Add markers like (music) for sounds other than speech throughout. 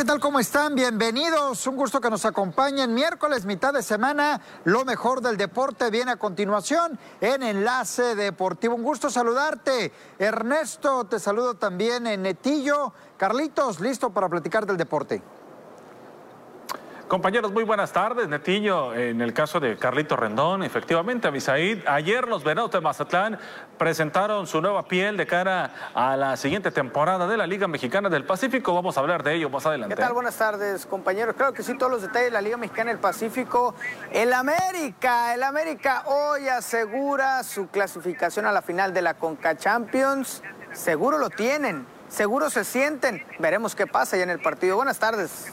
¿qué tal? ¿Cómo están? Bienvenidos. Un gusto que nos acompañen. Miércoles, mitad de semana. Lo mejor del deporte viene a continuación en Enlace Deportivo. Un gusto saludarte. Ernesto, te saludo también en Netillo. Carlitos, listo para platicar del deporte. Compañeros, muy buenas tardes. Netillo, en el caso de Carlito Rendón, efectivamente, Abisaid, ayer los Venados de Mazatlán presentaron su nueva piel de cara a la siguiente temporada de la Liga Mexicana del Pacífico. Vamos a hablar de ello más adelante. ¿Qué tal? Buenas tardes, compañeros. Claro que sí, todos los detalles de la Liga Mexicana del Pacífico. El América, el América hoy asegura su clasificación a la final de la Conca Champions. Seguro lo tienen, seguro se sienten. Veremos qué pasa ya en el partido. Buenas tardes.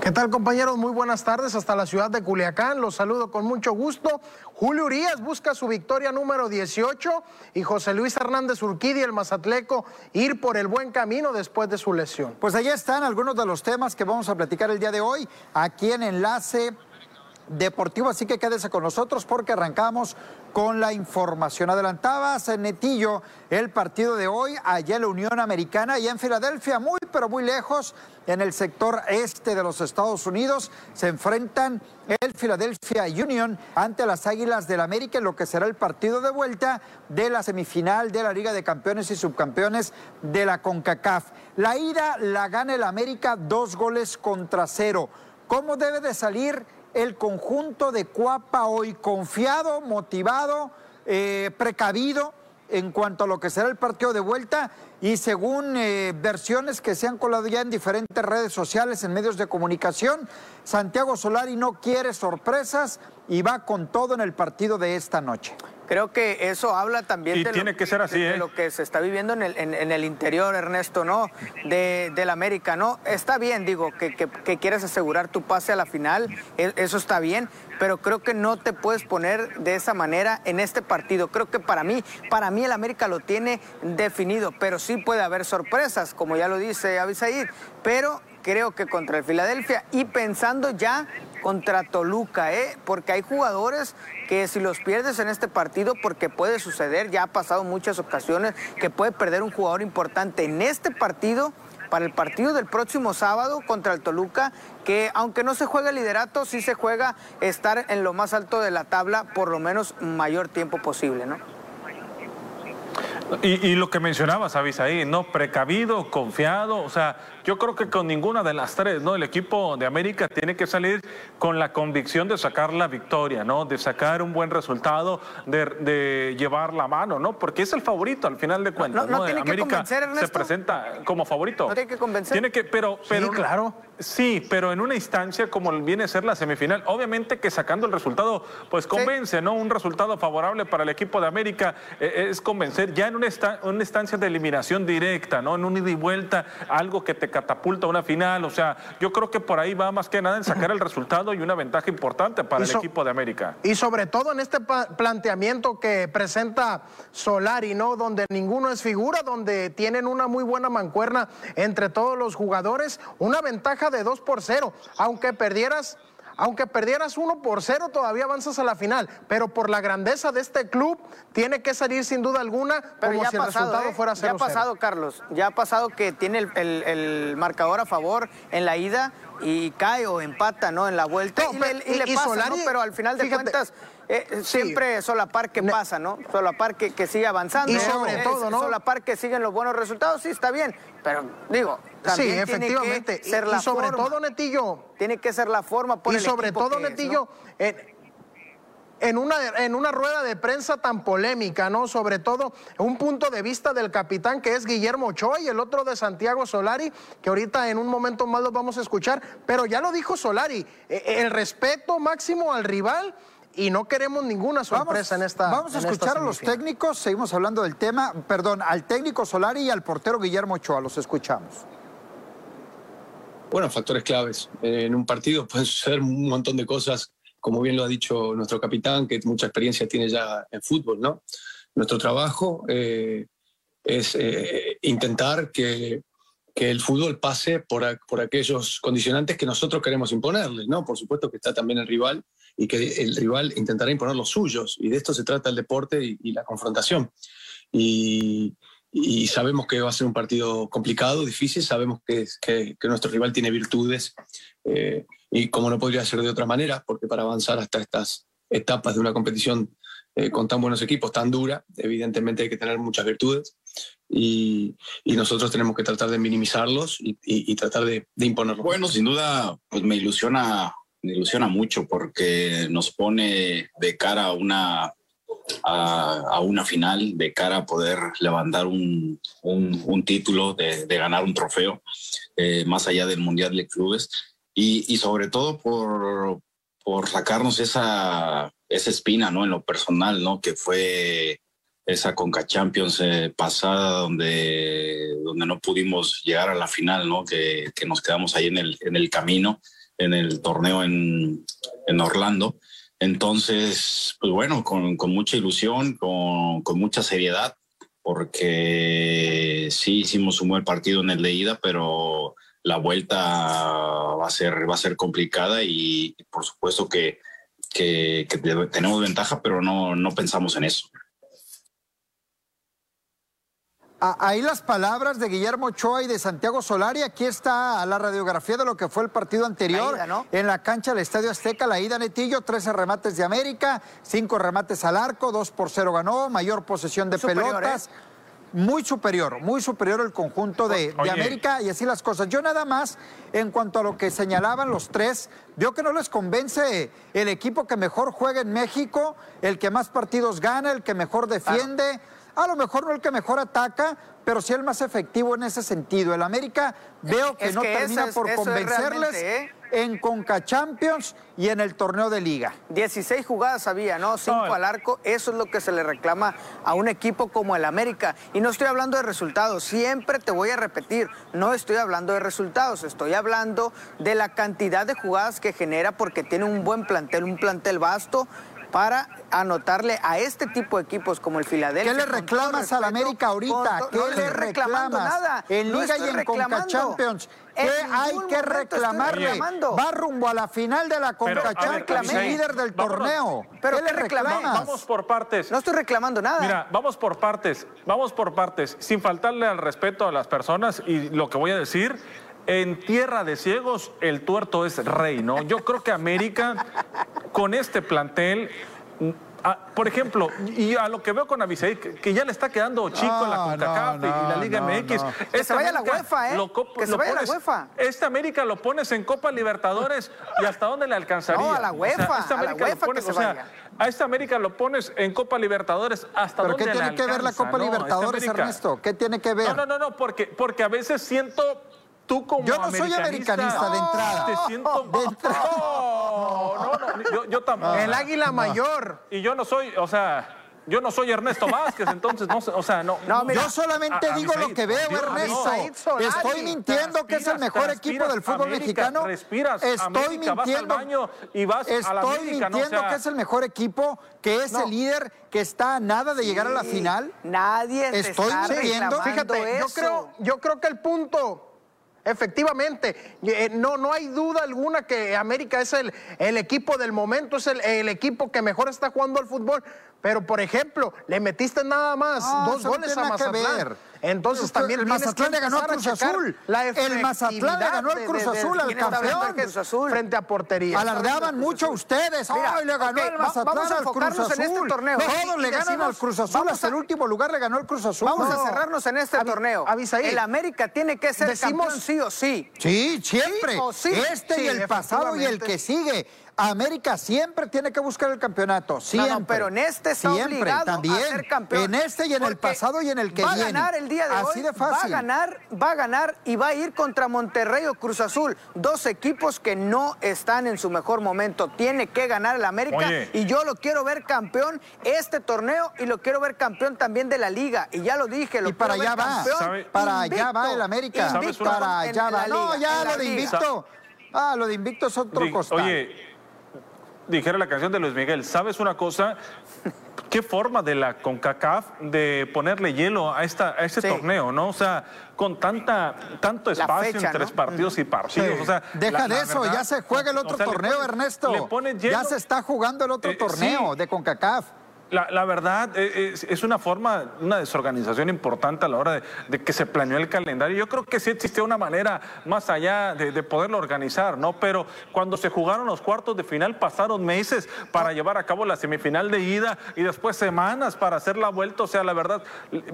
¿Qué tal compañeros? Muy buenas tardes hasta la ciudad de Culiacán. Los saludo con mucho gusto. Julio Urias busca su victoria número 18 y José Luis Hernández Urquidi, el mazatleco, ir por el buen camino después de su lesión. Pues allá están algunos de los temas que vamos a platicar el día de hoy aquí en Enlace Deportivo, así que quédese con nosotros porque arrancamos con la información. Adelantabas en Netillo el partido de hoy, allá en la Unión Americana y en Filadelfia, muy pero muy lejos, en el sector este de los Estados Unidos, se enfrentan el Philadelphia Union ante las Águilas del América en lo que será el partido de vuelta de la semifinal de la Liga de Campeones y Subcampeones de la CONCACAF. La ida la gana el América dos goles contra cero. ¿Cómo debe de salir? El conjunto de Cuapa hoy confiado, motivado, eh, precavido en cuanto a lo que será el partido de vuelta y según eh, versiones que se han colado ya en diferentes redes sociales, en medios de comunicación, Santiago Solari no quiere sorpresas y va con todo en el partido de esta noche. Creo que eso habla también de, tiene lo, que ser así, de, ¿eh? lo que se está viviendo en el, en, el interior, Ernesto, ¿no? De, del América, ¿no? Está bien, digo, que, que, quieres asegurar tu pase a la final, e, eso está bien, pero creo que no te puedes poner de esa manera en este partido. Creo que para mí, para mí el América lo tiene definido, pero sí puede haber sorpresas, como ya lo dice Abisair, pero creo que contra el Filadelfia y pensando ya contra Toluca, ¿eh? porque hay jugadores que si los pierdes en este partido, porque puede suceder, ya ha pasado muchas ocasiones, que puede perder un jugador importante en este partido para el partido del próximo sábado contra el Toluca, que aunque no se juega el liderato, sí se juega estar en lo más alto de la tabla por lo menos mayor tiempo posible, ¿no? Y, lo que mencionabas, ahí, ¿no? Precavido, confiado, o sea, yo creo que con ninguna de las tres, ¿no? El equipo de América tiene que salir con la convicción de sacar la victoria, ¿no? De sacar un buen resultado, de, llevar la mano, ¿no? Porque es el favorito al final de cuentas, ¿no? América se presenta como favorito. No tiene que convencer. Tiene que, pero, pero sí, claro. Sí, pero en una instancia como viene a ser la semifinal, obviamente que sacando el resultado, pues convence, ¿no? Un resultado favorable para el equipo de América eh, es convencer ya en una, una instancia de eliminación directa, ¿no? En un ida y vuelta, algo que te catapulta a una final. O sea, yo creo que por ahí va más que nada en sacar el (laughs) resultado y una ventaja importante para el equipo de América. Y sobre todo en este planteamiento que presenta Solari, ¿no? Donde ninguno es figura, donde tienen una muy buena mancuerna entre todos los jugadores, una ventaja de 2 por 0, aunque perdieras aunque perdieras 1 por 0, todavía avanzas a la final. Pero por la grandeza de este club, tiene que salir sin duda alguna como si el resultado ¿eh? fuera 0 Ya ha pasado, Carlos. Ya ha pasado que tiene el, marcador a favor en la ida y cae o empata, ¿no? En la vuelta. y, le, pasa, ¿no? Pero al final de cuentas... Eh, siempre solapar que pasa, ¿no? Solapar que, que sigue avanzando. Y sobre todo, ¿no? Solapar que siguen los buenos resultados, sí, está bien. Pero, digo, también sí, efectivamente. Tiene que ser y, la sobre todo, Netillo. Tiene que ser la forma por Y sobre todo, Netillo, en una, en una rueda de prensa tan polémica, ¿no? Sobre todo un punto de vista del capitán que es Guillermo Ochoa y el otro de Santiago Solari, que ahorita en un momento más los vamos a escuchar, pero ya lo dijo Solari, e, e, el respeto máximo al rival y no queremos ninguna sorpresa en esta. Vamos a escuchar a los técnicos, seguimos hablando del tema, perdón, al técnico Solari y al portero Guillermo Ochoa, los escuchamos. Bueno, factores claves. En un partido pueden suceder un montón de cosas como bien lo ha dicho nuestro capitán, que mucha experiencia tiene ya en fútbol, ¿no? Nuestro trabajo eh, es eh, intentar que, que, el fútbol pase por, por, aquellos condicionantes que nosotros queremos imponerle, ¿no? Por supuesto que está también el rival y que el rival intentará imponer los suyos, y de esto se trata el deporte y, la confrontación. Y, y sabemos que va a ser un partido complicado, difícil, sabemos que, que, nuestro rival tiene virtudes eh, y como no podría ser de otra manera, porque para avanzar hasta estas etapas de una competición eh, con tan buenos equipos, tan dura, evidentemente hay que tener muchas virtudes y, y nosotros tenemos que tratar de minimizarlos y, y, tratar de, de, imponerlos. Bueno, sin duda, pues me ilusiona, me ilusiona mucho porque nos pone de cara a una a, una final de cara a poder levantar un, un, título, de, ganar un trofeo, eh, más allá del Mundial de Clubes, y, y sobre todo por, por sacarnos esa, esa espina, ¿no? En lo personal, ¿no? Que fue esa Conca Champions eh, pasada donde, donde no pudimos llegar a la final, ¿no? Que, que, nos quedamos ahí en el, en el camino, en el torneo en, en Orlando. Entonces, pues bueno, con, con mucha ilusión, con, con, mucha seriedad, porque sí hicimos un buen partido en el de ida, pero la vuelta va a ser, va a ser complicada y por supuesto que, que, que tenemos ventaja, pero no, no pensamos en eso. Ahí las palabras de Guillermo Ochoa y de Santiago Solari. Aquí está la radiografía de lo que fue el partido anterior en la cancha del Estadio Azteca. La ida Netillo, 13 remates de América, 5 remates al arco, 2 por 0 ganó, mayor posesión de pelotas. ¿eh? Muy superior, muy superior el conjunto de, de, América y así las cosas. Yo nada más, en cuanto a lo que señalaban los tres, veo que no les convence el equipo que mejor juega en México, el que más partidos gana, el que mejor defiende. A lo mejor no el que mejor ataca, pero sí el más efectivo en ese sentido. El América veo que no termina por convencerles ¿eh? en Conca Champions y en el torneo de liga. 16 jugadas había, ¿no? 5 al arco. Eso es lo que se le reclama a un equipo como el América. Y no estoy hablando de resultados. Siempre te voy a repetir, no estoy hablando de resultados. Estoy hablando de la cantidad de jugadas que genera porque tiene un buen plantel, un plantel vasto para anotarle a este tipo de equipos como el Filadelfia. ¿Qué le reclamas al América ahorita? ¿Qué le reclamas? Nada. En Liga y en Conca Champions. ¿Qué hay que reclamarle? Va rumbo a la final de la Conca Champions, líder del torneo. ¿Pero ¿Qué le reclamas? Vamos por partes. No estoy reclamando nada. Mira, vamos por partes. Vamos por partes. Sin faltarle al respeto a las personas y lo que voy a decir en tierra de ciegos el tuerto es rey, ¿no? Yo creo que América con este plantel por ejemplo, y a lo que veo con Avisei, que, ya le está quedando chico en la CONCACAF y la Liga MX. Que se vaya a la UEFA, ¿eh? que se vaya a la UEFA. Esta América lo pones en Copa Libertadores y hasta dónde le alcanzaría. No, a la UEFA, a la UEFA que se vaya. a esta América lo pones en Copa Libertadores hasta dónde ¿Pero qué tiene que ver la Copa Libertadores, Ernesto? ¿Qué tiene que ver? No, no, no, no porque, porque a veces siento tú como Yo no soy americanista de entrada. Te siento... De entrada. (laughs) No, no, no, yo, yo tampoco. El águila mayor. Y yo no soy, o sea... Yo no soy Ernesto Vázquez, entonces no, o sea, no. no yo solamente digo lo que veo, Ernesto. Estoy mintiendo que es el mejor equipo del fútbol mexicano. Respiras, estoy mintiendo. Vas y vas estoy mintiendo que es el mejor equipo, que es el líder, que está a nada de llegar a la final. Nadie estoy mintiendo. Fíjate, yo creo, yo creo que el punto Efectivamente, eh, no, no hay duda alguna que América es el, el equipo del momento, es el, el, equipo que mejor está jugando al fútbol. Pero, por ejemplo, le metiste nada más dos goles a Mazatlán. Entonces también el Mazatlán le ganó al Cruz Azul. el Mazatlán le ganó al Cruz Azul, al campeón. Cruz Azul. Frente a portería. Alardeaban mucho ustedes. Ay, le ganó el Mazatlán al Cruz Azul. En este torneo. Todos le ganan al Cruz Azul. Hasta el último lugar le ganó el Cruz Azul. Vamos a cerrarnos en este torneo. El América tiene que ser campeón sí o sí. Sí, siempre. Este y el pasado y el que sigue. América siempre tiene que buscar el campeonato, siempre. No, pero en este está siempre, obligado también, a ser campeón. En este y en el pasado y en el que va viene. Va a ganar el día de Así hoy. De fácil. Va a ganar, va a ganar y va a ir contra Monterrey o Cruz Azul. Dos equipos que no están en su mejor momento. Tiene que ganar el América y yo lo quiero ver campeón este torneo y lo quiero ver campeón también de la liga. Y ya lo dije, lo y para allá va. Para allá va el América. Para allá va. No, ya lo de invicto. Ah, lo de invicto es otro costal. Oye, dijera la canción de Luis Miguel, ¿sabes una cosa? ¿Qué forma de la CONCACAF de ponerle hielo a, esta, a este torneo, no? O sea, con tanta, tanto espacio entre partidos y partidos. O sea, Deja de eso, ya se juega el otro torneo, Ernesto. ya se está jugando el otro eh, torneo de CONCACAF. La, verdad eh, es, una forma, una desorganización importante a la hora de, que se planeó el calendario. Yo creo que sí existía una manera más allá de, poderlo organizar, ¿no? Pero cuando se jugaron los cuartos de final pasaron meses para llevar a cabo la semifinal de ida y después semanas para hacer la vuelta. O sea, la verdad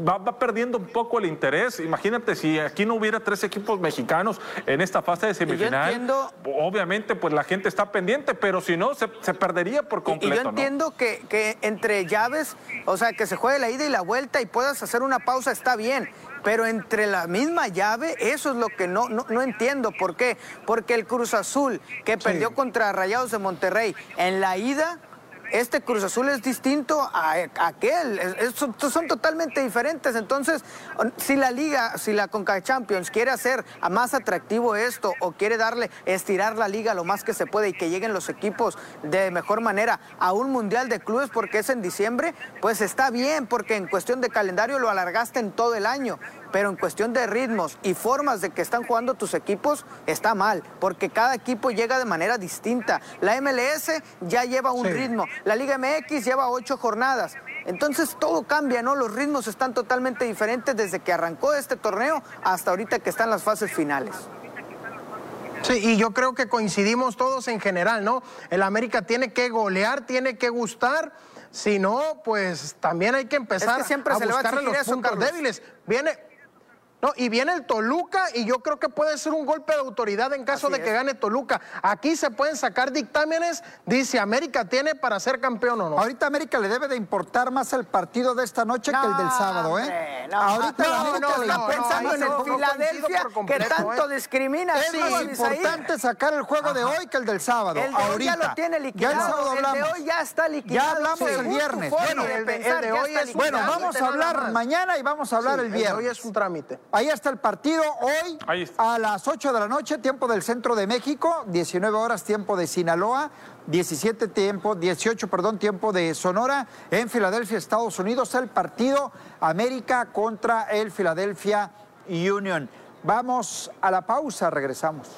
va, perdiendo un poco el interés. Imagínate si aquí no hubiera tres equipos mexicanos en esta fase de semifinal. obviamente, pues la gente está pendiente, pero si no, se, perdería por completo. Y, yo entiendo que, que entre llaves, o sea, que se juegue la ida y la vuelta y puedas hacer una pausa, está bien. Pero entre la misma llave, eso es lo que no, no, entiendo. ¿Por qué? Porque el Cruz Azul, que perdió contra Rayados de Monterrey, en la ida este Cruz Azul es distinto a, aquel, son, totalmente diferentes. Entonces, si la liga, si la Conca Champions quiere hacer más atractivo esto o quiere darle, estirar la liga lo más que se puede y que lleguen los equipos de mejor manera a un mundial de clubes porque es en diciembre, pues está bien, porque en cuestión de calendario lo alargaste en todo el año pero en cuestión de ritmos y formas de que están jugando tus equipos, está mal, porque cada equipo llega de manera distinta. La MLS ya lleva un ritmo, la Liga MX lleva ocho jornadas. Entonces todo cambia, ¿no? Los ritmos están totalmente diferentes desde que arrancó este torneo hasta ahorita que están las fases finales. Sí, y yo creo que coincidimos todos en general, ¿no? El América tiene que golear, tiene que gustar. Si no, pues también hay que empezar siempre a se buscar los puntos débiles. Viene, no, y viene el Toluca y yo creo que puede ser un golpe de autoridad en caso de que gane Toluca. Aquí se pueden sacar dictámenes, dice América tiene para ser campeón o no. Ahorita América le debe de importar más el partido de esta noche que el del sábado, ¿eh? No, Ahorita la América no, está pensando en el Filadelfia que tanto ¿eh? discrimina. Es más importante sacar el juego de hoy que el del sábado. El de hoy ya lo tiene liquidado. el, de hoy ya está liquidado. Ya hablamos el viernes. Bueno, el de, hoy es bueno, vamos a hablar mañana y vamos a hablar el viernes. hoy es un trámite. Ahí está el partido hoy a las 8 de la noche, tiempo del centro de México, 19 horas, tiempo de Sinaloa, 17 tiempo, 18, perdón, tiempo de Sonora, en Filadelfia, Estados Unidos, el partido América contra el Philadelphia Union. Vamos a la pausa, regresamos.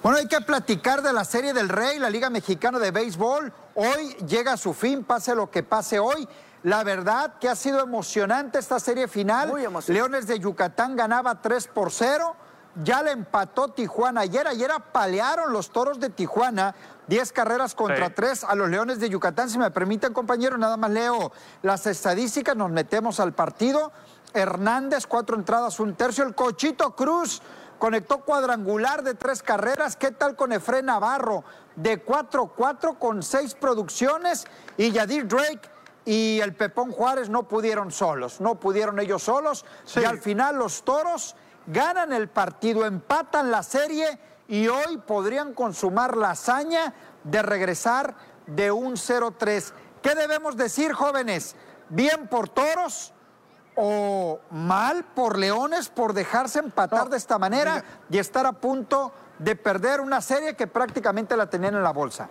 Bueno, hay que platicar de la Serie del Rey, la Liga Mexicana de Béisbol. Hoy llega a su fin, pase lo que pase hoy. La verdad que ha sido emocionante esta serie final. Leones de Yucatán ganaba 3 por 0. Ya le empató Tijuana ayer. Ayer apalearon los toros de Tijuana. 10 carreras contra 3 a los Leones de Yucatán. Si me permiten, compañero, nada más leo las estadísticas. Nos metemos al partido. Hernández, cuatro entradas, un tercio. El Cochito Cruz conectó cuadrangular de tres carreras. ¿Qué tal con Efren Navarro? De 4-4 con seis producciones. Y Yadir Drake y el Pepón Juárez no pudieron solos, no pudieron ellos solos y al final los Toros ganan el partido, empatan la serie y hoy podrían consumar la hazaña de regresar de un 0-3. ¿Qué debemos decir, jóvenes? ¿Bien por Toros o mal por Leones por dejarse empatar de esta manera y estar a punto de perder una serie que prácticamente la tenían en la bolsa?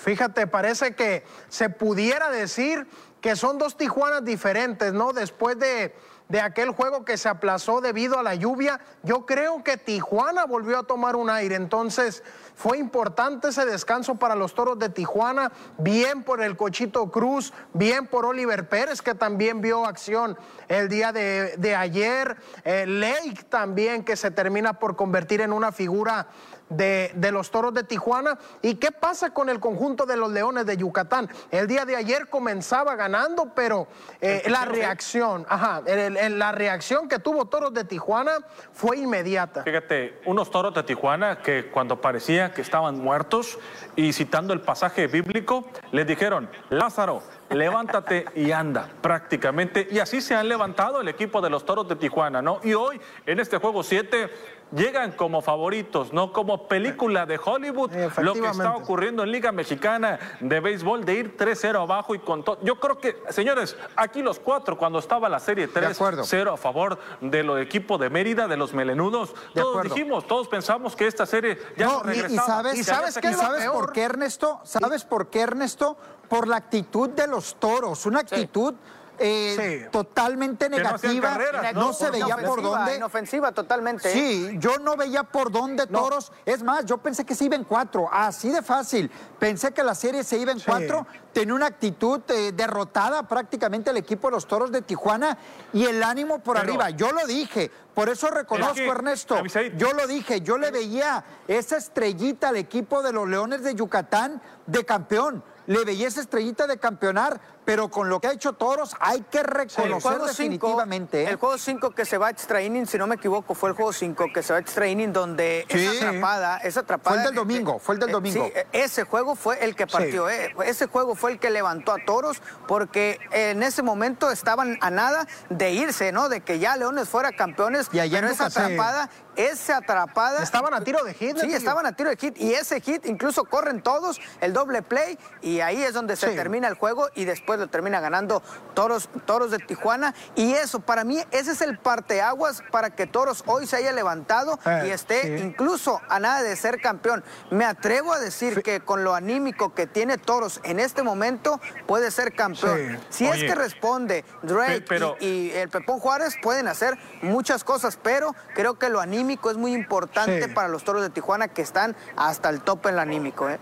Fíjate, parece que se pudiera decir que son dos Tijuanas diferentes, ¿no? Después de, de, aquel juego que se aplazó debido a la lluvia, yo creo que Tijuana volvió a tomar un aire. Entonces, fue importante ese descanso para los toros de Tijuana, bien por el Cochito Cruz, bien por Oliver Pérez, que también vio acción el día de, ayer. Eh, Lake también, que se termina por convertir en una figura de, los toros de Tijuana. ¿Y qué pasa con el conjunto de los leones de Yucatán? El día de ayer comenzaba ganando, pero eh, la reacción, ajá, la reacción que tuvo toros de Tijuana fue inmediata. Fíjate, unos toros de Tijuana que cuando parecía que estaban muertos y citando el pasaje bíblico, les dijeron, Lázaro, levántate y anda, prácticamente. Y así se han levantado el equipo de los Toros de Tijuana, ¿no? Y hoy, en este juego 7, llegan como favoritos, no como película de Hollywood, lo que está ocurriendo en Liga Mexicana de Béisbol, de ir 3-0 abajo y con todo. Yo creo que, señores, aquí los cuatro, cuando estaba la serie 3-0 a favor de los equipos de Mérida, de los melenudos, todos dijimos, todos pensamos que esta serie ya no, regresaba. Y, sabes, ¿Y sabes, por qué, Ernesto? ¿Sabes por qué, Ernesto? Por la actitud de los toros, una actitud eh, totalmente negativa. No, se veía por dónde. Inofensiva totalmente. ¿eh? Sí, yo no veía por dónde Toros. Es más, yo pensé que se iba en cuatro, así de fácil. Pensé que la serie se iba en cuatro. Tenía una actitud eh, derrotada prácticamente el equipo de los Toros de Tijuana y el ánimo por arriba. Yo lo dije, por eso reconozco, Ernesto. Yo lo dije, yo le veía esa estrellita al equipo de los Leones de Yucatán de campeón le veía esa estrellita de campeonar, pero con lo que ha hecho Toros hay que reconocer definitivamente. ¿eh? El juego 5 que se va a extra inning, si no me equivoco, fue el juego 5 que se va a extra inning donde esa atrapada, esa atrapada. Fue el del domingo, fue el del eh, domingo. Sí, ese juego fue el que partió, eh, ese juego fue el que levantó a Toros porque en ese momento estaban a nada de irse, ¿no? De que ya Leones fuera campeones, y pero esa atrapada esa atrapada. Estaban a tiro de hit. Sí, estaban a tiro de hit. Y ese hit incluso corren todos, el doble play, y ahí es donde se termina el juego y después lo termina ganando Toros, Toros de Tijuana. Y eso, para mí, ese es el parteaguas para que Toros hoy se haya levantado y eh, esté incluso a nada de ser campeón. Me atrevo a decir que con lo anímico que tiene Toros en este momento, puede ser campeón. Si es que responde Drake y, y el Pepón Juárez, pueden hacer muchas cosas, pero creo que lo anímico es muy importante para los toros de Tijuana que están hasta el tope en el anímico. ¿eh?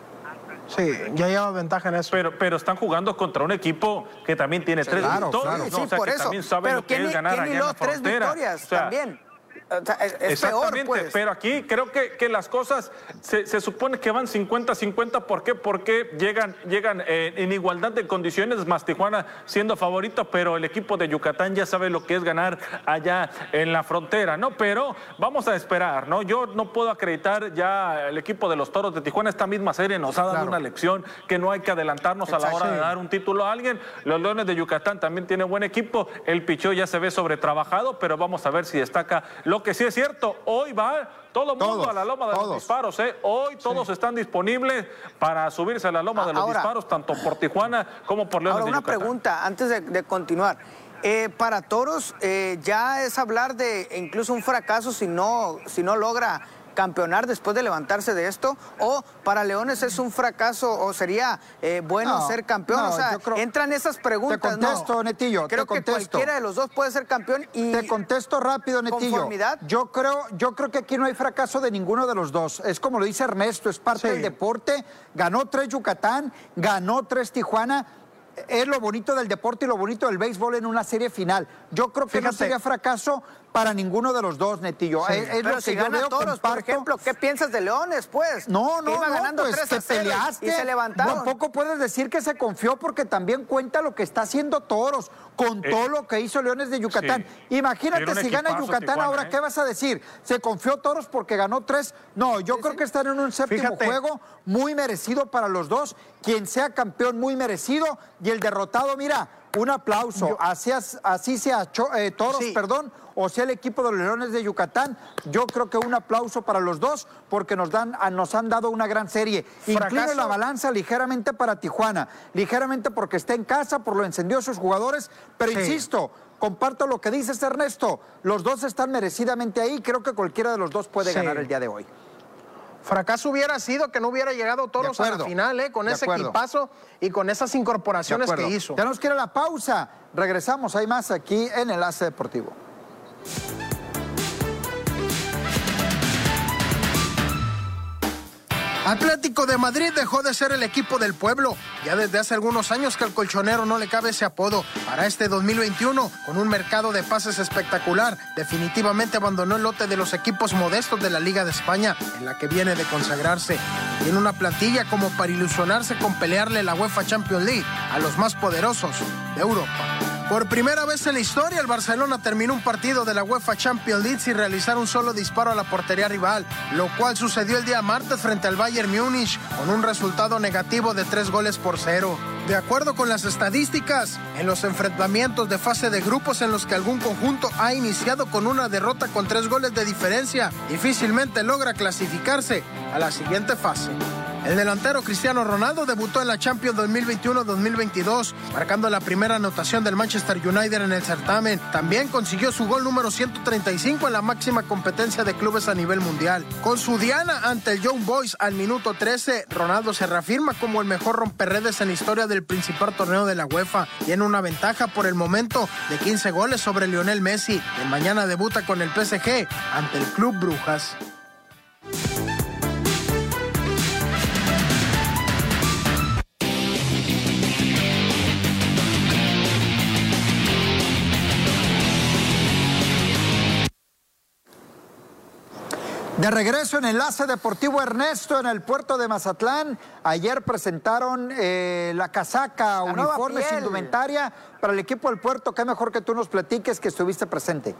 Sí, ya lleva ventaja en eso. Pero, pero están jugando contra un equipo que también tiene tres victorias. Sí, por eso. también sabe lo que es ganar allá en la tres victorias también. Exactamente, pues. pero aquí creo que, que las cosas se, supone que van 50-50. ¿Por qué? Porque llegan, llegan eh, en igualdad de condiciones, más Tijuana siendo favorito, pero el equipo de Yucatán ya sabe lo que es ganar allá en la frontera, ¿no? Pero vamos a esperar, ¿no? Yo no puedo acreditar ya el equipo de los Toros de Tijuana. Esta misma serie nos ha dado una lección que no hay que adelantarnos a la hora de dar un título a alguien. Los Leones de Yucatán también tienen buen equipo. El Pichó ya se ve sobretrabajado, pero vamos a ver si destaca lo que sí es cierto, hoy va todo el mundo a la loma de los disparos. ¿eh? Hoy todos están disponibles para subirse a la loma de los disparos, tanto por Tijuana como por León. Ahora, una pregunta antes de, continuar. Eh, para Toros eh, ya es hablar de incluso un fracaso si no, si no logra campeonar después de levantarse de esto? ¿O para Leones es un fracaso o sería eh, bueno ser campeón? o sea, entran esas preguntas. Te contesto, Netillo. Creo que cualquiera de los dos puede ser campeón y. Te contesto rápido, Netillo. Conformidad. Yo creo, yo creo que aquí no hay fracaso de ninguno de los dos. Es como lo dice Ernesto, es parte del deporte. Ganó tres Yucatán, ganó tres Tijuana es lo bonito del deporte y lo bonito del béisbol en una serie final. Yo creo que no sería fracaso para ninguno de los dos, Netillo. Es, lo que yo veo, toros, por ejemplo, ¿qué piensas de Leones, pues? No, no, Iba no, ganando pues que peleaste. Y se levantaron. Tampoco puedes decir que se confió porque también cuenta lo que está haciendo Toros con eh, todo lo que hizo Leones de Yucatán. Imagínate si gana Yucatán ahora, ¿eh? ¿qué vas a decir? ¿Se confió Toros porque ganó tres? No, yo creo que están en un séptimo juego muy merecido para los dos. Quien sea campeón, muy merecido. Y el derrotado, mira, un aplauso. así, así sea eh, Toros, perdón, o sea el equipo de los Leones de Yucatán. Yo creo que un aplauso para los dos porque nos, dan, nos han dado una gran serie. Incluso la balanza ligeramente para Tijuana, ligeramente porque está en casa, por lo encendió sus jugadores, pero insisto, comparto lo que dices Ernesto, los dos están merecidamente ahí, creo que cualquiera de los dos puede ganar el día de hoy. Fracaso hubiera sido que no hubiera llegado Toros a la final, ¿eh? con ese equipazo y con esas incorporaciones que hizo. Tenemos que ir a la pausa. Regresamos, hay más aquí en Enlace Deportivo. Atlético de Madrid dejó de ser el equipo del pueblo. Ya desde hace algunos años que al colchonero no le cabe ese apodo. Para este 2021, con un mercado de pases espectacular, definitivamente abandonó el lote de los equipos modestos de la Liga de España, en la que viene de consagrarse. Tiene una plantilla como para ilusionarse con pelearle la UEFA Champions League a los más poderosos de Europa. Por primera vez en la historia, el Barcelona terminó un partido de la UEFA Champions League sin realizar un solo disparo a la portería rival, lo cual sucedió el día martes frente al Bayern Múnich con un resultado negativo de tres goles por cero. De acuerdo con las estadísticas, en los enfrentamientos de fase de grupos en los que algún conjunto ha iniciado con una derrota con tres goles de diferencia, difícilmente logra clasificarse a la siguiente fase. El delantero Cristiano Ronaldo debutó en la Champions 2021-2022, marcando la primera anotación del Manchester United en el certamen. También consiguió su gol número 135 en la máxima competencia de clubes a nivel mundial. Con su diana ante el Young Boys al minuto 13, Ronaldo se reafirma como el mejor romperredes en la historia del principal torneo de la UEFA. Tiene una ventaja por el momento de 15 goles sobre Lionel Messi, que mañana debuta con el PSG ante el Club Brujas. De regreso en Enlace Deportivo Ernesto en el puerto de Mazatlán. Ayer presentaron eh, la casaca, uniformes, indumentaria para el equipo del puerto. Qué mejor que tú nos platiques que estuviste presente.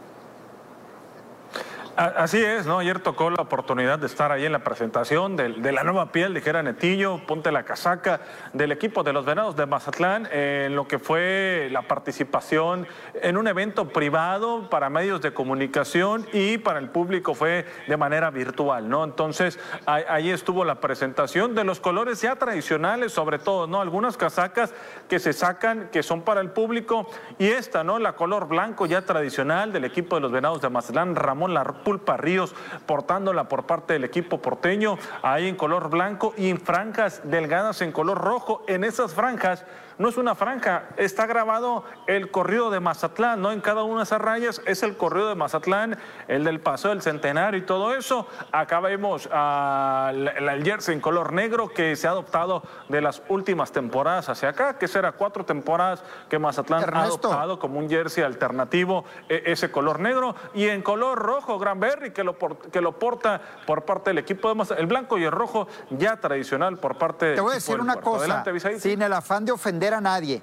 Así es, ¿no? Ayer tocó la oportunidad de estar ahí en la presentación de, la nueva piel, dijera Netillo, ponte la casaca del equipo de los Venados de Mazatlán, en lo que fue la participación en un evento privado para medios de comunicación y para el público fue de manera virtual, ¿no? Entonces, ahí estuvo la presentación de los colores ya tradicionales, sobre todo, ¿no? Algunas casacas que se sacan, que son para el público, y esta, ¿no? La color blanco ya tradicional del equipo de los Venados de Mazatlán, Ramón Larpú Pulpa Ríos portándola por parte del equipo porteño, ahí en color blanco y en franjas delgadas en color rojo. En esas franjas no es una franja, está grabado el corrido de Mazatlán, ¿no? En cada una de esas rayas es el corrido de Mazatlán, el del paso del centenario y todo eso. Acá vemos el jersey en color negro que se ha adoptado de las últimas temporadas hacia acá, que será cuatro temporadas que Mazatlán ha adoptado como un jersey alternativo, e, ese color negro, y en color rojo, Granberry, que lo, que lo porta por parte del equipo de Mazatlán, el blanco y el rojo ya tradicional por parte Te voy a decir una cosa, sin el afán de ofender a nadie.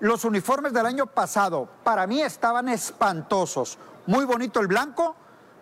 Los uniformes del año pasado para mí estaban espantosos. Muy bonito el blanco,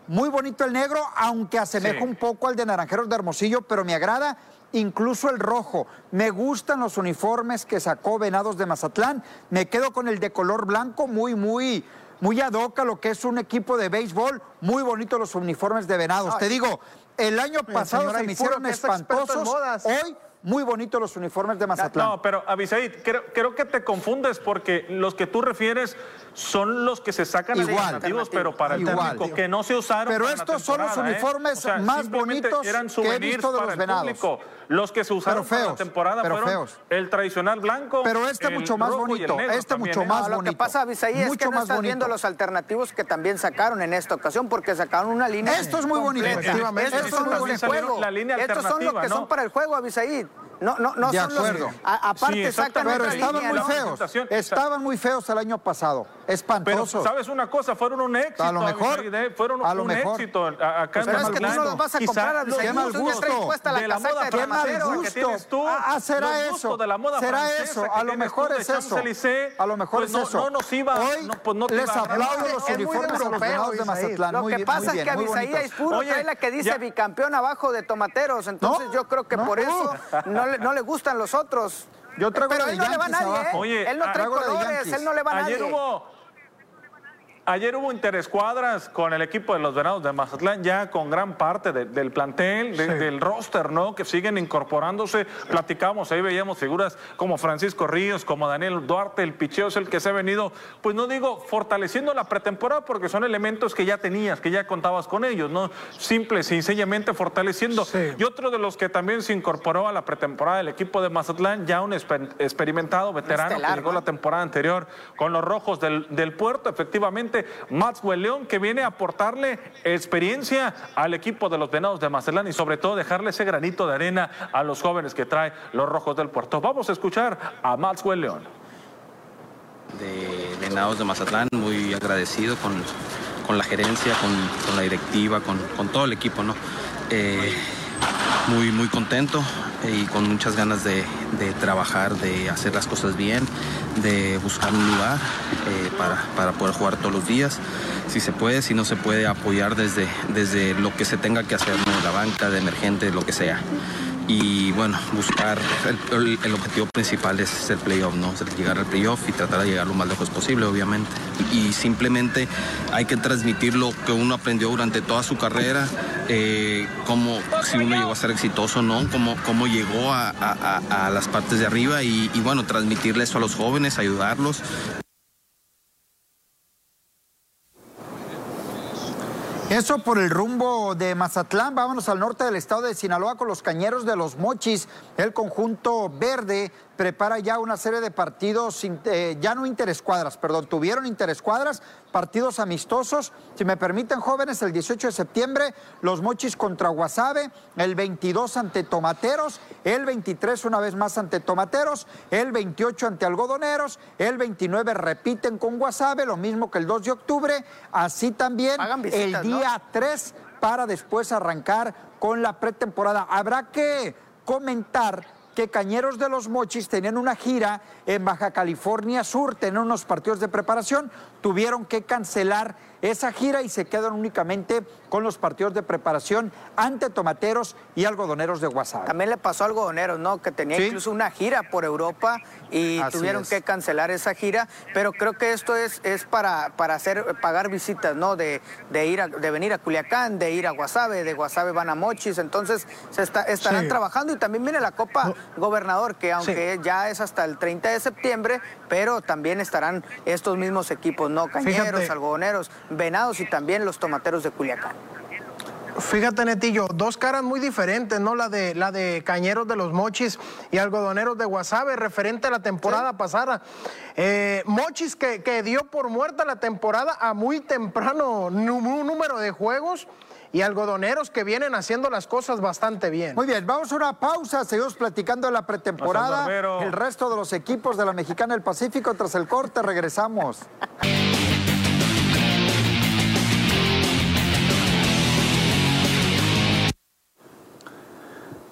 muy bonito el negro, aunque asemeja un poco al de Naranjeros de Hermosillo, pero me agrada incluso el rojo. Me gustan los uniformes que sacó Venados de Mazatlán. Me quedo con el de color blanco, muy, muy, muy ad hoc lo que es un equipo de béisbol. Muy bonito los uniformes de Venados. Te digo, el año pasado se me hicieron espantosos. Hoy muy bonitos los uniformes de Mazatlán. No, pero Abisaid, creo, creo, que te confundes porque los que tú refieres son los que se sacan igual, pero para el público, que no se usaron Pero estos son los ¿eh? uniformes más bonitos que he visto de los venados. Los que se usaron feos, para la temporada pero fueron feos. el tradicional blanco. Pero este mucho más bonito, este mucho más bonito. Lo que pasa, Abisaí, es que no estás viendo los alternativos que también sacaron en esta ocasión, porque sacaron una línea. Esto es muy bonito, efectivamente. Estos son los de juego. Estos son los que son para el juego, Abisaí. No, no, no de acuerdo. aparte, sí, Pero estaban muy feos. Estaban muy feos el año pasado. Espantosos. Pero, ¿sabes una cosa? Fueron un éxito. A lo mejor. Fueron a lo un mejor. éxito acá pues en es que tú no los vas a comprar a los Qué mal gusto. De la moda Qué mal gusto. Ah, será eso. De la moda será eso. A lo mejor es eso. A lo mejor es eso. No nos iba. Hoy pues les aplaudo los uniformes de los venados de Mazatlán. Lo que pasa es que Abisaí es puro la que dice bicampeón abajo de tomateros. Entonces yo creo que por eso no le gustan los otros. Yo traigo Pero él no le va a nadie, ¿eh? Oye, él no trae colores, él no le va a nadie. Ayer hubo Ayer hubo interescuadras con el equipo de los Venados de Mazatlán, ya con gran parte del plantel, del roster, ¿no? Que siguen incorporándose. Platicamos, ahí veíamos figuras como Francisco Ríos, como Daniel Duarte, el picheo es el que se ha venido, pues no digo fortaleciendo la pretemporada, porque son elementos que ya tenías, que ya contabas con ellos, ¿no? Simple, sencillamente fortaleciendo. Y otro de los que también se incorporó a la pretemporada del equipo de Mazatlán, ya un experimentado veterano que llegó la temporada anterior con los rojos del, del puerto, efectivamente Maxwell León, que viene a aportarle experiencia al equipo de los Venados de Mazatlán y sobre todo dejarle ese granito de arena a los jóvenes que trae los Rojos del Puerto. Vamos a escuchar a Maxwell León. De Venados de Mazatlán, muy agradecido con, con la gerencia, con, la directiva, con, todo el equipo, ¿no? Eh, muy, muy contento y con muchas ganas de, trabajar, de hacer las cosas bien, de buscar un lugar eh, para, poder jugar todos los días. Si se puede, si no se puede, apoyar desde, desde lo que se tenga que hacer, la banca, de emergente, lo que sea. Y bueno, buscar el, el, objetivo principal es el playoff, ¿no? llegar al playoff y tratar de llegar lo más lejos posible, obviamente. Y simplemente hay que transmitir lo que uno aprendió durante toda su carrera, eh, cómo, si uno llegó a ser exitoso o no, cómo, cómo llegó a, a, a, las partes de arriba y, y bueno, transmitirle eso a los jóvenes, ayudarlos. Eso por el rumbo de Mazatlán. Vámonos al norte del estado de Sinaloa con los cañeros de los Mochis. El conjunto verde prepara ya una serie de partidos, eh, ya no interescuadras, perdón, tuvieron interescuadras, partidos amistosos. Si me permiten, jóvenes, el 18 de septiembre, los Mochis contra Guasave, el 22 ante Tomateros, el 23 una vez más ante Tomateros, el 28 ante Algodoneros, el 29 repiten con Guasave, lo mismo que el 2 de octubre, así también el día 3 para después arrancar con la pretemporada. Habrá que comentar que Cañeros de los Mochis tenían una gira en Baja California Sur, tenían unos partidos de preparación, tuvieron que cancelar esa gira y se quedan únicamente con los partidos de preparación ante tomateros y algodoneros de WhatsApp. También le pasó a algodoneros, ¿no? Que tenía incluso una gira por Europa y tuvieron que cancelar esa gira, pero creo que esto es, es para, para hacer, pagar visitas, ¿no? De, de ir de venir a Culiacán, de ir a Guasave, de Guasave van a Mochis, entonces se está, estarán trabajando y también viene la Copa Gobernador, que aunque ya es hasta el 30 de septiembre, pero también estarán estos mismos equipos, ¿no? Cañeros, algodoneros, venados y también los tomateros de Culiacán. Fíjate, Netillo, dos caras muy diferentes, ¿no? La de, la de Cañeros de los Mochis y Algodoneros de Guasave, referente a la temporada pasada. Eh, Mochis que, que, dio por muerta la temporada a muy temprano número de juegos y algodoneros que vienen haciendo las cosas bastante bien. Muy bien, vamos a una pausa, seguimos platicando de la pretemporada, el resto de los equipos de la Mexicana del Pacífico, tras el corte regresamos. (laughs)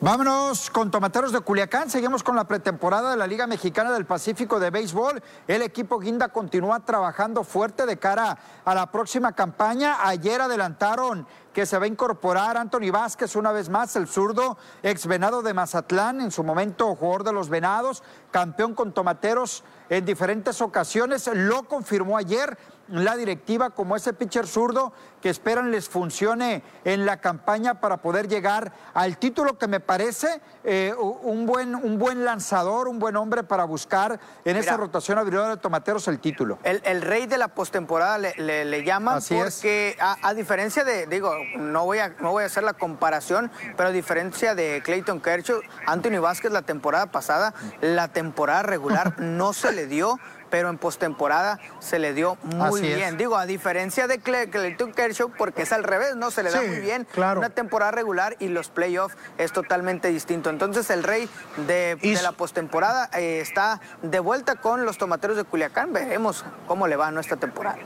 Vámonos con Tomateros de Culiacán. Seguimos con la pretemporada de la Liga Mexicana del Pacífico de Béisbol. El equipo Guinda continúa trabajando fuerte de cara a la próxima campaña. Ayer adelantaron que se va a incorporar Anthony Vázquez una vez más, el zurdo, ex venado de Mazatlán, en su momento jugador de los Venados, campeón con Tomateros en diferentes ocasiones. Lo confirmó ayer la directiva como ese pitcher zurdo que esperan les funcione en la campaña para poder llegar al título que me parece eh, un, buen, un buen lanzador, un buen hombre para buscar en esa rotación abridora de tomateros el título. El, rey de la postemporada le, le, llaman porque a, diferencia de, digo, no voy, a, no voy a hacer la comparación, pero a diferencia de Clayton Kershaw, Anthony Vázquez la temporada pasada, la temporada regular (laughs) no se le dio pero en postemporada se le dio muy bien. Digo, a diferencia de Clayton Kershaw, porque es al revés, ¿no? Se le da muy bien una temporada regular y los playoffs es totalmente distinto. Entonces el rey de, la postemporada eh, está de vuelta con los tomateros de Culiacán. Veremos cómo le va a nuestra temporada.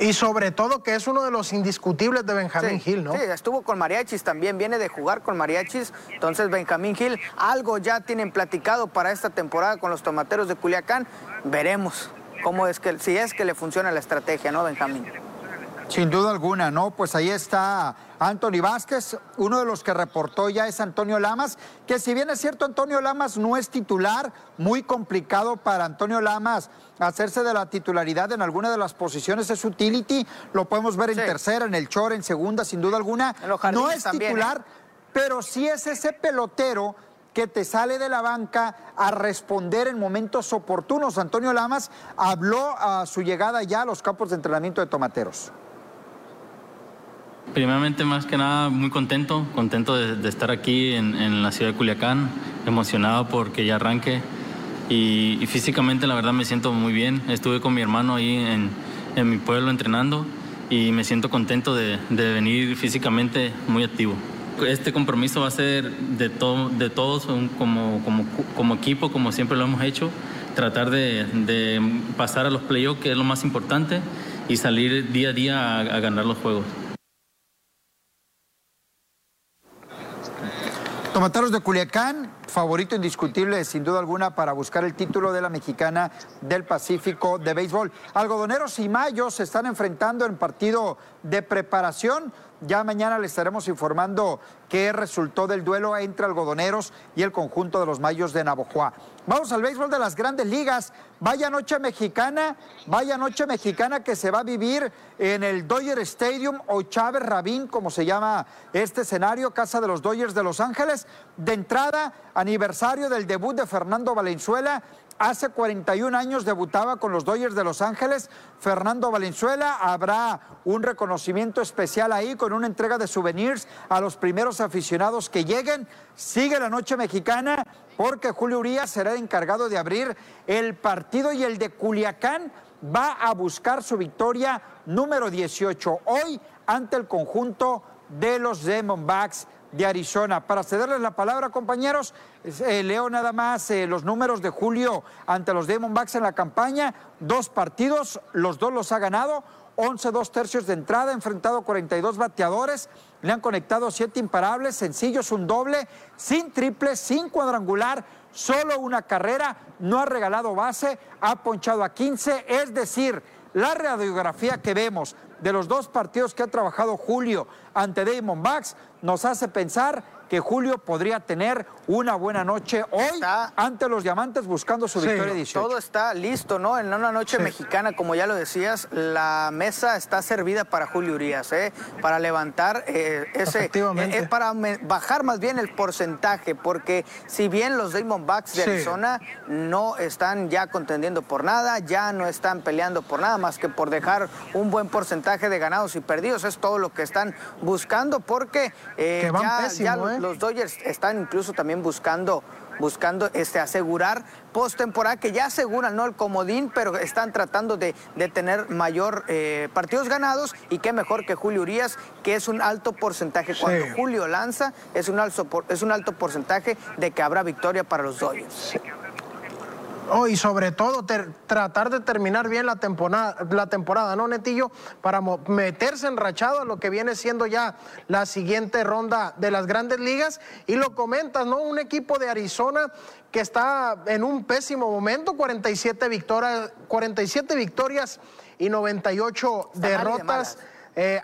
Y sobre todo que es uno de los indiscutibles de Benjamín Gil, ¿no? Sí, estuvo con Mariachis también, viene de jugar con Mariachis. Entonces Benjamín Gil, algo ya tienen platicado para esta temporada con los tomateros de Culiacán. Veremos cómo es que, si es que le funciona la estrategia, ¿no, Benjamín? Sin duda alguna, ¿no? Pues ahí está Anthony Vázquez, uno de los que reportó ya es Antonio Lamas, que si bien es cierto Antonio Lamas no es titular, muy complicado para Antonio Lamas hacerse de la titularidad en alguna de las posiciones es utility, lo podemos ver en tercera, en el chor, en segunda, sin duda alguna. No es titular, ¿eh? pero sí es ese pelotero que te sale de la banca a responder en momentos oportunos. Antonio Lamas habló a su llegada ya a los campos de entrenamiento de tomateros. Primeramente, más que nada, muy contento, contento de, estar aquí en, la ciudad de Culiacán, emocionado porque ya arranque y, físicamente la verdad me siento muy bien. Estuve con mi hermano ahí en, mi pueblo entrenando y me siento contento de, venir físicamente muy activo. Este compromiso va a ser de, de todos como, equipo, como siempre lo hemos hecho, tratar de, pasar a los playoffs, que es lo más importante, y salir día a día a ganar los juegos. Tomateros de Culiacán, favorito indiscutible, sin duda alguna, para buscar el título de la mexicana del Pacífico de béisbol. Algodoneros y Mayos se están enfrentando en partido de preparación. Ya mañana le estaremos informando qué resultó del duelo entre algodoneros y el conjunto de los Mayos de Navojoa. Vamos al béisbol de las grandes ligas. Vaya noche mexicana, vaya noche mexicana que se va a vivir en el Dodger Stadium o Chávez Rabín, como se llama este escenario, casa de los Dodgers de Los Ángeles. De entrada, aniversario del debut de Fernando Valenzuela Hace 41 años debutaba con los Dodgers de Los Ángeles. Fernando Valenzuela habrá un reconocimiento especial ahí con una entrega de souvenirs a los primeros aficionados que lleguen. Sigue la noche mexicana porque Julio Urias será el encargado de abrir el partido y el de Culiacán va a buscar su victoria número 18 hoy ante el conjunto de los Diamondbacks de Arizona. Para cederles la palabra, compañeros, eh, leo nada más eh, los números de Julio ante los Diamondbacks en la campaña. Dos partidos, los dos los ha ganado. 11 dos tercios de entrada, enfrentado 42 bateadores, le han conectado 7 imparables, sencillos, un doble, sin triple, sin cuadrangular, solo una carrera, no ha regalado base, ha ponchado a 15, es decir, la radiografía que vemos de los dos partidos que ha trabajado Julio ante Diamondbacks nos hace pensar que Julio podría tener una buena noche hoy ante los diamantes buscando su victoria 18. Todo está listo, ¿no? En una noche mexicana, como ya lo decías, la mesa está servida para Julio Urias, ¿eh? Para levantar eh, ese. Eh, para bajar más bien el porcentaje, porque si bien los Diamondbacks de Arizona no están ya contendiendo por nada, ya no están peleando por nada más que por dejar un buen porcentaje de ganados y perdidos, es todo lo que están buscando, porque eh, ya, los Dodgers están incluso también buscando buscando este, asegurar postemporada, que ya aseguran ¿no? el comodín, pero están tratando de, tener mayor eh, partidos ganados y qué mejor que Julio Urias, que es un alto porcentaje. Cuando Julio lanza, es un, alto, es un alto porcentaje de que habrá victoria para los Dodgers. Oh, y sobre todo tratar de terminar bien la temporada, la temporada, ¿no, Netillo? Para meterse enrachado a lo que viene siendo ya la siguiente ronda de las grandes ligas. Y lo comentas, ¿no? Un equipo de Arizona que está en un pésimo momento, 47 victorias, 47 victorias y 98 derrotas. Eh,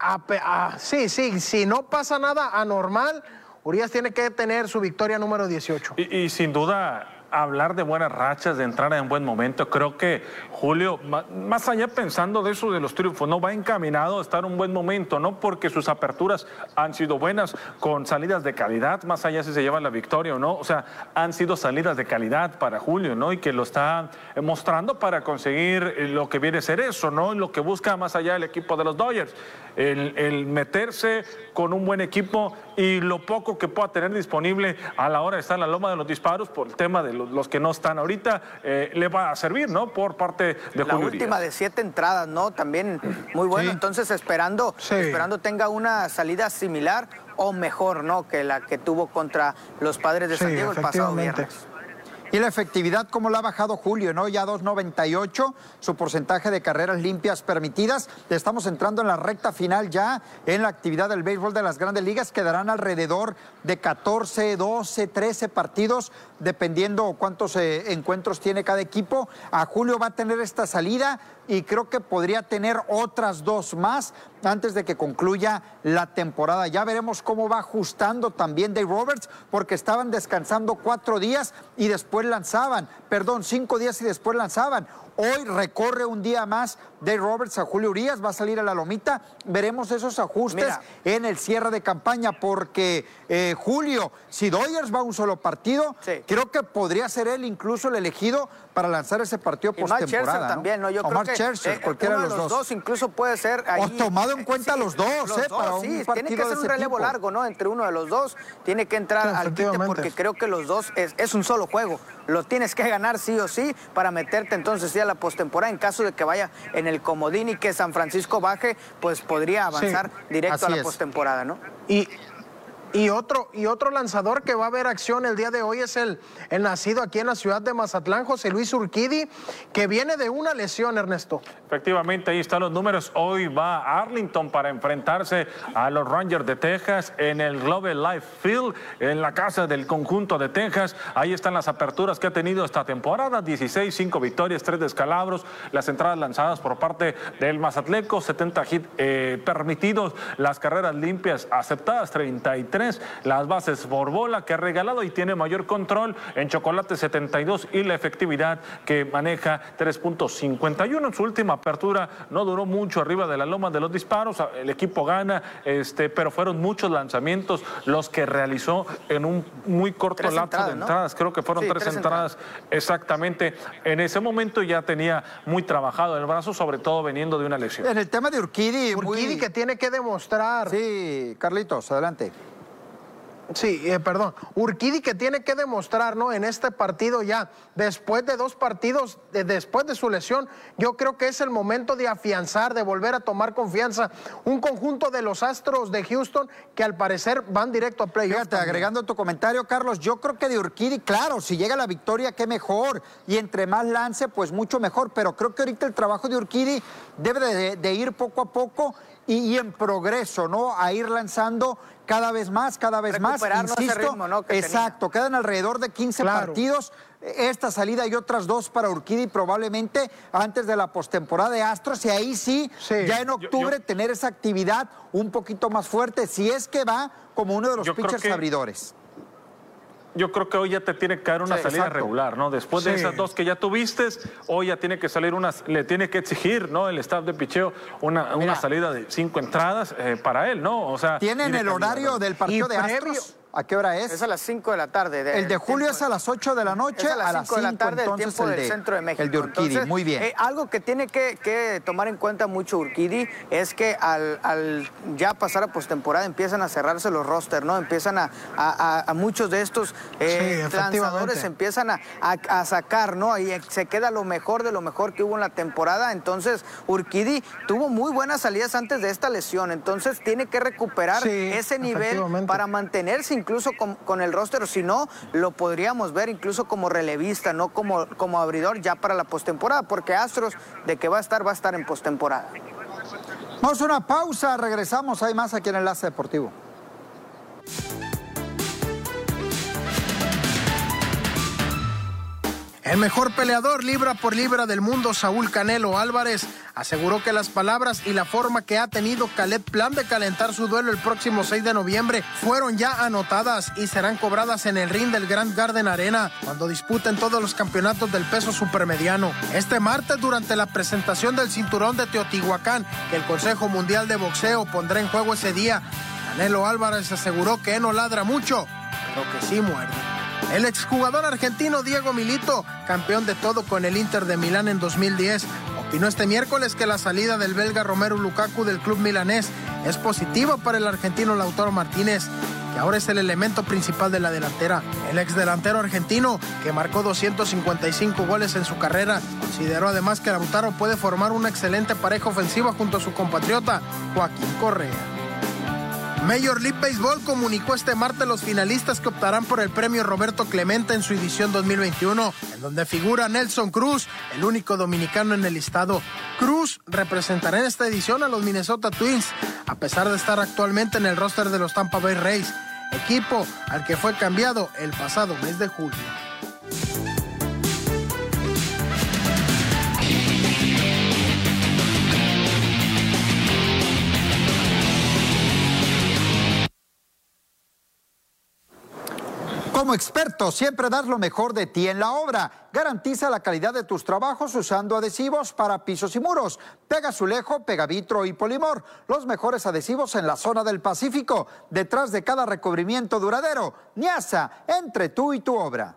sí, sí, si no pasa nada anormal, Urias tiene que tener su victoria número 18. y sin duda hablar de buenas rachas, de entrar en buen momento. Creo que Julio, más allá pensando de eso de los triunfos, no va encaminado a estar en un buen momento, no porque sus aperturas han sido buenas con salidas de calidad, más allá si se lleva la victoria o no, o sea, han sido salidas de calidad para Julio, ¿no? Y que lo está mostrando para conseguir lo que viene a ser eso, ¿no? Lo que busca más allá el equipo de los Dodgers, el, el meterse con un buen equipo y lo poco que pueda tener disponible a la hora de estar en la loma de los disparos por el tema de los, que no están ahorita, eh, le va a servir, ¿no? Por parte de La última de siete entradas, ¿no? También muy bueno. Entonces, esperando, esperando tenga una salida similar o mejor, ¿no? Que la que tuvo contra los padres de San Diego el pasado viernes. Y la efectividad, ¿cómo la ha bajado Julio? ¿no? Ya 2.98, su porcentaje de carreras limpias permitidas. Estamos entrando en la recta final ya en la actividad del béisbol de las grandes ligas. Quedarán alrededor de 14, 12, 13 partidos, dependiendo cuántos eh, encuentros tiene cada equipo. A Julio va a tener esta salida y creo que podría tener otras dos más antes de que concluya la temporada. Ya veremos cómo va ajustando también Dave Roberts, porque estaban descansando cuatro días y después lanzaban, perdón, cinco días y después lanzaban. Hoy recorre un día más de Roberts a Julio Urias, va a salir a la lomita. Veremos esos ajustes en el cierre de campaña, porque eh, Julio, si Doyers va a un solo partido, creo que podría ser él incluso el elegido para lanzar ese partido postemporada. ¿no? también, ¿no? Yo creo que eh, cualquiera de los, dos. incluso puede ser ahí. O tomado en cuenta los dos, ¿eh? para sí, tiene que ser un relevo largo, ¿no? Entre uno de los dos, tiene que entrar al quite porque creo que los dos es, es un solo juego. Lo tienes que ganar sí o sí para meterte entonces sí a la postemporada. En caso de que vaya en el comodín y que San Francisco baje, pues podría avanzar directo a la postemporada, ¿no? Y Y otro, y otro lanzador que va a ver acción el día de hoy es el, nacido aquí en la ciudad de Mazatlán, José Luis Urquidi, que viene de una lesión, Ernesto. Efectivamente, ahí están los números. Hoy va Arlington para enfrentarse a los Rangers de Texas en el Global Life Field, en la casa del conjunto de Texas. Ahí están las aperturas que ha tenido esta temporada: 16, 5 victorias, 3 descalabros, las entradas lanzadas por parte del Mazatleco, 70 hits eh, permitidos, las carreras limpias aceptadas, 33, las bases por bola que ha regalado y tiene mayor control en chocolate 72 y la efectividad que maneja 3.51 en su última apertura no duró mucho arriba de la loma de los disparos, el equipo gana, este, pero fueron muchos lanzamientos los que realizó en un muy corto Tres lapso entradas, de ¿no? entradas, creo que fueron Sí, tres, tres entradas exactamente. En ese momento ya tenía muy trabajado el brazo, sobre todo veniendo de una lesión. En el tema de Urquidi, Urquidi muy... que tiene que demostrar. Sí, Carlitos, adelante. Sí, eh, perdón. Urquidi que tiene que demostrar, ¿no? En este partido ya, después de dos partidos, de- después de su lesión, yo creo que es el momento de afianzar, de volver a tomar confianza. Un conjunto de los Astros de Houston que al parecer van directo a playoff. Fíjate, también. agregando tu comentario, Carlos, yo creo que de Urquidi, claro, si llega la victoria, qué mejor. Y entre más lance, pues mucho mejor. Pero creo que ahorita el trabajo de Urquidi debe de, de ir poco a poco y, y en progreso, ¿no? A ir lanzando cada vez más, cada vez más. Insisto, ritmo, ¿no? que tenía. exacto, quedan alrededor de 15 Claro. partidos. Esta salida y otras dos para Urquidi probablemente antes de la postemporada de Astros y ahí sí, Sí. ya en octubre tener esa actividad un poquito más fuerte, si es que va como uno de los Yo pitchers que- abridores. Yo creo que hoy ya te tiene que dar una Sí, salida exacto. regular, ¿no? Después de esas dos que ya tuviste, hoy ya tiene que salir una, le tiene que exigir, ¿no? El staff de picheo una, una salida de cinco entradas eh, para él, ¿no? O sea. ¿Tienen tiene el horario del partido Y de previo- Astros? ¿A qué hora es? Es a las 5 de la tarde. de- el de julio es a las 8 de la noche, Es a las 5 de la 5 tarde, el entonces tiempo el del de, centro de México. El de Urquidi, Entonces, muy bien. eh, algo que tiene que, que tomar en cuenta mucho Urquidi es que al, al ya pasar a postemporada empiezan a cerrarse los rosters, ¿no? Empiezan a, a- a- a muchos de estos eh, lanzadores empiezan a, sacar, ¿no? Ahí se queda lo mejor de lo mejor que hubo en la temporada. Entonces, Urquidi tuvo muy buenas salidas antes de esta lesión. Entonces, tiene que recuperar Sí, ese nivel para mantenerse incluso con, con el roster, si no, lo podríamos ver incluso como relevista, no como, como abridor ya para la postemporada, porque Astros de que va a estar, va a estar en postemporada. Vamos a una pausa, regresamos, hay más aquí en Enlace Deportivo. El mejor peleador libra por libra del mundo, Saúl Canelo Álvarez, aseguró que las palabras y la forma que ha tenido Caleb Plan de calentar su duelo el próximo 6 de noviembre fueron ya anotadas y serán cobradas en el ring del Grand Garden Arena cuando disputen todos los campeonatos del peso supermediano. Este martes, durante la presentación del cinturón de Teotihuacán, que el Consejo Mundial de Boxeo pondrá en juego ese día, Canelo Álvarez aseguró que no ladra mucho, pero que sí muerde. El exjugador argentino Diego Milito, campeón de todo con el Inter de Milán en 2010, opinó este miércoles que la salida del belga Romero Lukaku del club milanés es positiva para el argentino Lautaro Martínez, que ahora es el elemento principal de la delantera. El exdelantero argentino, que marcó 255 goles en su carrera, consideró además que Lautaro puede formar una excelente pareja ofensiva junto a su compatriota Joaquín Correa. Major League Baseball comunicó este martes los finalistas que optarán por el premio Roberto Clemente en su edición 2021, en donde figura Nelson Cruz, el único dominicano en el listado. Cruz representará en esta edición a los Minnesota Twins, a pesar de estar actualmente en el roster de los Tampa Bay Rays, equipo al que fue cambiado el pasado mes de julio. Como experto, siempre das lo mejor de ti en la obra. Garantiza la calidad de tus trabajos usando adhesivos para pisos y muros. Pega Azulejo, Pegavitro y Polimor. Los mejores adhesivos en la zona del Pacífico. Detrás de cada recubrimiento duradero. Niasa, entre tú y tu obra.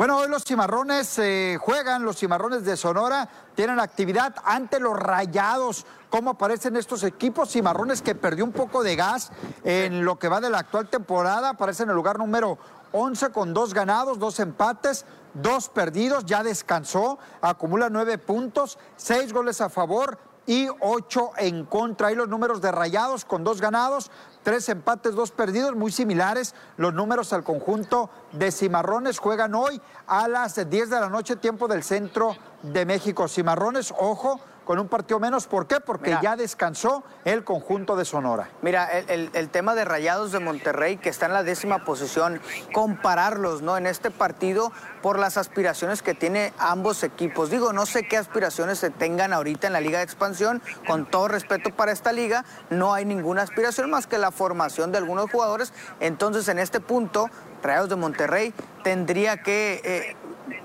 Bueno, hoy los cimarrones eh, juegan, los cimarrones de Sonora tienen actividad ante los rayados. ¿Cómo aparecen estos equipos? Cimarrones que perdió un poco de gas en lo que va de la actual temporada. Aparece en el lugar número 11 con dos ganados, dos empates, dos perdidos. Ya descansó, acumula nueve puntos, seis goles a favor y ocho en contra. Ahí los números de rayados con dos ganados, tres empates, dos perdidos, muy similares. Los números al conjunto de Cimarrones juegan hoy a las 10 de la noche, tiempo del centro de México. Cimarrones, ojo, con un partido menos. ¿Por qué? Porque ya descansó el conjunto de Sonora. Mira, el, tema de Rayados de Monterrey, que está en la décima posición, compararlos ¿no? en este partido por las aspiraciones que tiene ambos equipos. Digo, no sé qué aspiraciones se tengan ahorita en la Liga de Expansión. Con todo respeto para esta liga, no hay ninguna aspiración más que la formación de algunos jugadores. Entonces, en este punto, Rayados de Monterrey tendría que eh,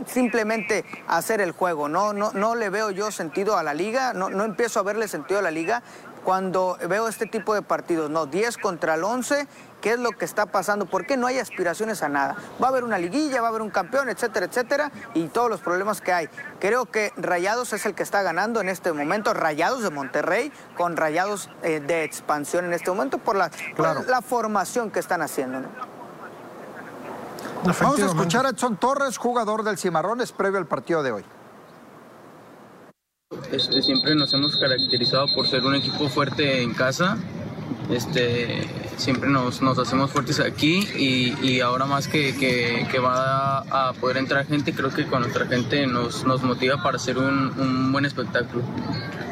simplemente hacer el juego. No, no, no le veo yo sentido a la liga, no, no empiezo a verle sentido a la liga cuando veo este tipo de partidos. No, 10 contra el 11, ¿qué es lo que está pasando? ¿Por qué no hay aspiraciones a nada? Va a haber una liguilla, va a haber un campeón, etcétera, etcétera, y todos los problemas que hay. Creo que Rayados es el que está ganando en este momento, Rayados de Monterrey, con Rayados eh, de expansión en este momento por la, la formación que están haciendo. Vamos a escuchar a Edson Torres, jugador del Cimarrones, previo al partido de hoy. Este, siempre nos hemos caracterizado por ser un equipo fuerte en casa. Este, siempre nos, hacemos fuertes aquí y, ahora más que, va a, poder entrar gente, creo que con nuestra gente nos, motiva para hacer un, buen espectáculo.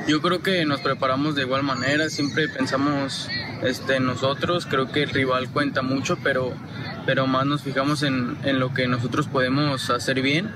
Yo creo que nos preparamos de igual manera, siempre pensamos este, nosotros, creo que el rival cuenta mucho, pero pero más nos fijamos en, en lo que nosotros podemos hacer bien.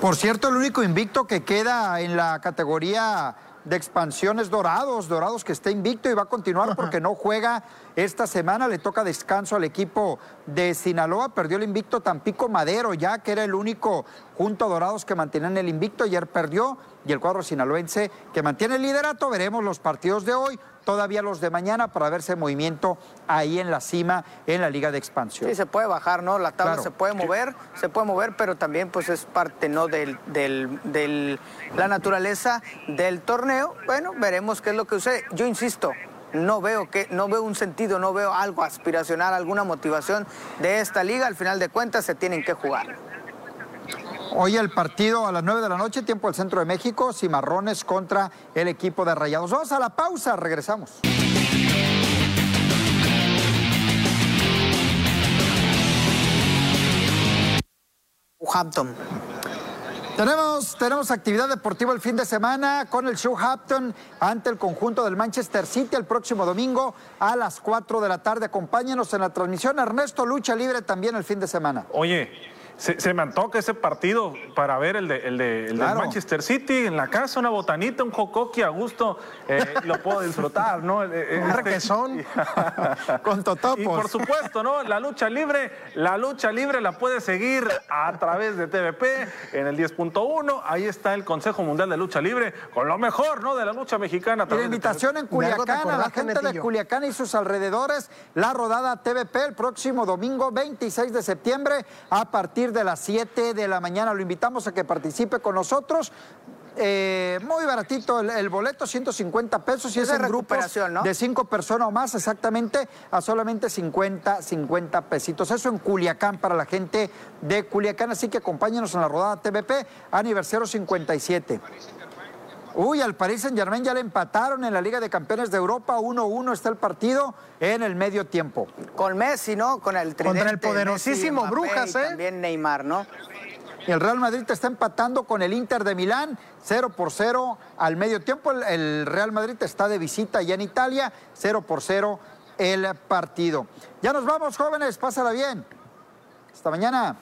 Por cierto, el único invicto que queda en la categoría de expansiones Dorados, Dorados que está invicto y va a continuar porque no juega esta semana, le toca descanso al equipo de Sinaloa, perdió el invicto Tampico Madero ya que era el único junto a Dorados que mantenían el invicto, ayer perdió y el cuadro sinaloense que mantiene el liderato, veremos los partidos de hoy, todavía los de mañana para verse movimiento ahí en la cima en la Liga de Expansión. Sí, se puede bajar, ¿no? La tabla se puede mover, se puede mover, pero también pues es parte, ¿no? Del, del, la naturaleza del torneo. Bueno, veremos qué es lo que sucede. Yo insisto, no veo que no veo un sentido, no veo algo aspiracional, alguna motivación de esta liga. Al final de cuentas se tienen que jugar. Hoy el partido a las 9 de la noche, tiempo del centro de México, Cimarrones contra el equipo de Rayados. Vamos a la pausa, regresamos. Hampton. Tenemos, tenemos actividad deportiva el fin de semana con el Hampton ante el conjunto del Manchester City el próximo domingo a las 4 de la tarde. Acompáñenos en la transmisión. Ernesto Lucha Libre también el fin de semana. Oye, se, me antoja ese partido para ver el de, el de, Manchester City en la casa, una botanita, un jocoqui a gusto, eh, lo puedo disfrutar, ¿no? Eh, eh, un (laughs) con totopos. Y por supuesto, ¿no? La lucha libre, la lucha libre la puede seguir a través de TVP en el 10.1. Ahí está el Consejo Mundial de Lucha Libre con lo mejor, ¿no? De la lucha mexicana. Y la invitación en Culiacán, a la gente de Culiacán y sus alrededores, la rodada TVP el próximo domingo 26 de septiembre a partir de las 7 de la mañana. Lo invitamos a que participe con nosotros. Eh, muy baratito el, boleto, 150 pesos y es, en grupos de cinco personas o más, exactamente, a solamente 50, 50 pesitos. Eso en Culiacán para la gente de Culiacán, así que acompáñenos en la rodada TVP, aniversario 57. Uy, al Paris Saint Germain ya le empataron en la Liga de Campeones de Europa. 1-1 está el partido en el medio tiempo. Con Messi, ¿no? Con el Contra el poderosísimo Brujas, ¿eh? También Neymar, ¿no? Y el Real Madrid está empatando con el Inter de Milán, 0 por 0 al medio tiempo. El Real Madrid está de visita ya en Italia, 0 por 0 el partido. Ya nos vamos, jóvenes, pásala bien. Hasta mañana.